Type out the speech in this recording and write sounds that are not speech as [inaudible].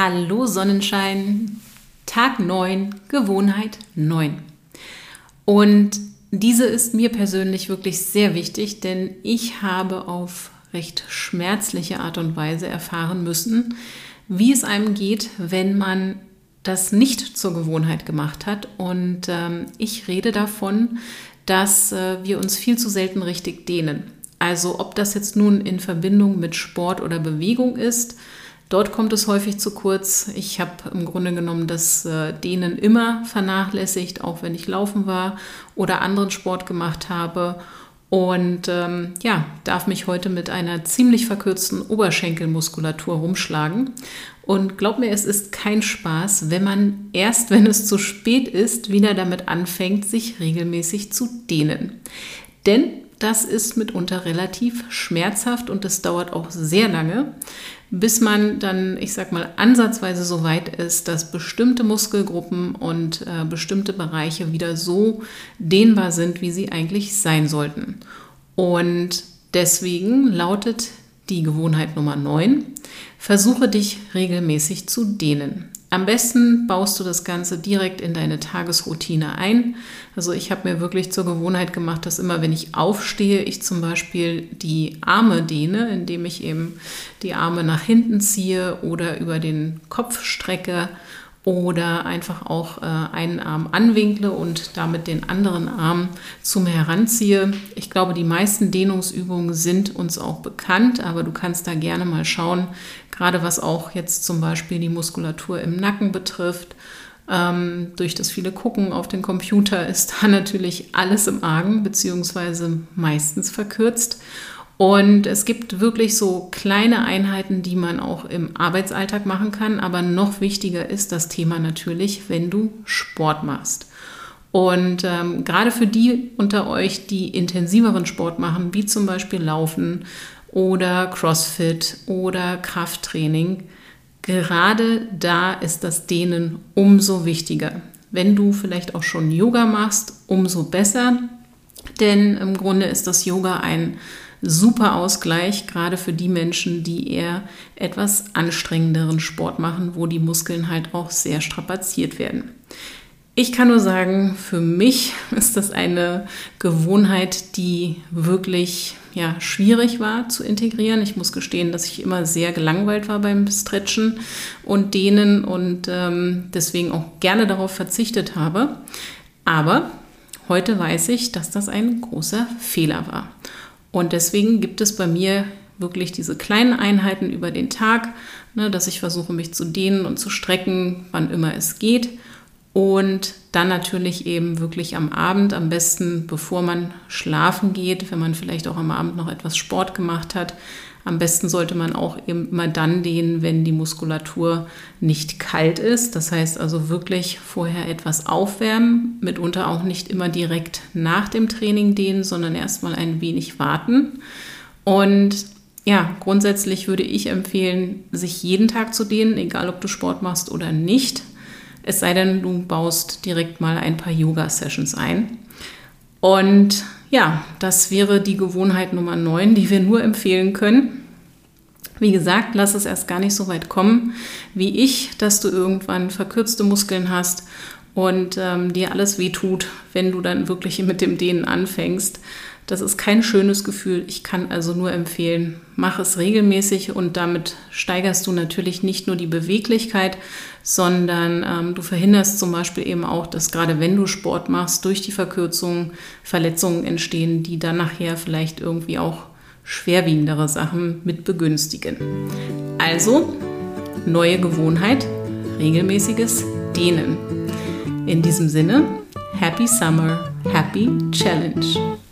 Hallo Sonnenschein, Tag 9, Gewohnheit 9. Und diese ist mir persönlich wirklich sehr wichtig, denn ich habe auf recht schmerzliche Art und Weise erfahren müssen, wie es einem geht, wenn man das nicht zur Gewohnheit gemacht hat. Und ähm, ich rede davon, dass äh, wir uns viel zu selten richtig dehnen. Also ob das jetzt nun in Verbindung mit Sport oder Bewegung ist, Dort kommt es häufig zu kurz. Ich habe im Grunde genommen das äh, Dehnen immer vernachlässigt, auch wenn ich laufen war oder anderen Sport gemacht habe. Und ähm, ja, darf mich heute mit einer ziemlich verkürzten Oberschenkelmuskulatur rumschlagen. Und glaub mir, es ist kein Spaß, wenn man erst, wenn es zu spät ist, wieder damit anfängt, sich regelmäßig zu dehnen. Denn das ist mitunter relativ schmerzhaft und es dauert auch sehr lange, bis man dann, ich sag mal, ansatzweise so weit ist, dass bestimmte Muskelgruppen und äh, bestimmte Bereiche wieder so dehnbar sind, wie sie eigentlich sein sollten. Und deswegen lautet die Gewohnheit Nummer 9, versuche dich regelmäßig zu dehnen. Am besten baust du das Ganze direkt in deine Tagesroutine ein. Also ich habe mir wirklich zur Gewohnheit gemacht, dass immer, wenn ich aufstehe, ich zum Beispiel die Arme dehne, indem ich eben die Arme nach hinten ziehe oder über den Kopf strecke oder einfach auch äh, einen Arm anwinkle und damit den anderen Arm zu mir heranziehe. Ich glaube, die meisten Dehnungsübungen sind uns auch bekannt, aber du kannst da gerne mal schauen, gerade was auch jetzt zum Beispiel die Muskulatur im Nacken betrifft. Ähm, durch das viele Gucken auf den Computer ist da [laughs] natürlich alles im Argen, beziehungsweise meistens verkürzt. Und es gibt wirklich so kleine Einheiten, die man auch im Arbeitsalltag machen kann. Aber noch wichtiger ist das Thema natürlich, wenn du Sport machst. Und ähm, gerade für die unter euch, die intensiveren Sport machen, wie zum Beispiel Laufen oder CrossFit oder Krafttraining, gerade da ist das Dehnen umso wichtiger. Wenn du vielleicht auch schon Yoga machst, umso besser. Denn im Grunde ist das Yoga ein super Ausgleich, gerade für die Menschen, die eher etwas anstrengenderen Sport machen, wo die Muskeln halt auch sehr strapaziert werden. Ich kann nur sagen, für mich [laughs] ist das eine Gewohnheit, die wirklich ja, schwierig war zu integrieren. Ich muss gestehen, dass ich immer sehr gelangweilt war beim Stretchen und Dehnen und ähm, deswegen auch gerne darauf verzichtet habe. Aber heute weiß ich, dass das ein großer Fehler war. Und deswegen gibt es bei mir wirklich diese kleinen Einheiten über den Tag, ne, dass ich versuche, mich zu dehnen und zu strecken, wann immer es geht. Und dann natürlich eben wirklich am Abend, am besten bevor man schlafen geht, wenn man vielleicht auch am Abend noch etwas Sport gemacht hat, am besten sollte man auch immer dann dehnen, wenn die Muskulatur nicht kalt ist. Das heißt also wirklich vorher etwas aufwärmen, mitunter auch nicht immer direkt nach dem Training dehnen, sondern erstmal ein wenig warten. Und ja, grundsätzlich würde ich empfehlen, sich jeden Tag zu dehnen, egal ob du Sport machst oder nicht. Es sei denn, du baust direkt mal ein paar Yoga-Sessions ein. Und ja, das wäre die Gewohnheit Nummer 9, die wir nur empfehlen können. Wie gesagt, lass es erst gar nicht so weit kommen wie ich, dass du irgendwann verkürzte Muskeln hast und ähm, dir alles wehtut, wenn du dann wirklich [laughs] mit dem Dehnen anfängst. Das ist kein schönes Gefühl. Ich kann also nur empfehlen, mach es regelmäßig und damit steigerst du natürlich nicht nur die Beweglichkeit, sondern ähm, du verhinderst zum Beispiel eben auch, dass gerade wenn du Sport machst, durch die Verkürzung Verletzungen entstehen, die dann nachher vielleicht irgendwie auch schwerwiegendere Sachen mit begünstigen. Also, neue Gewohnheit, regelmäßiges Dehnen. In diesem Sinne, Happy Summer, Happy Challenge.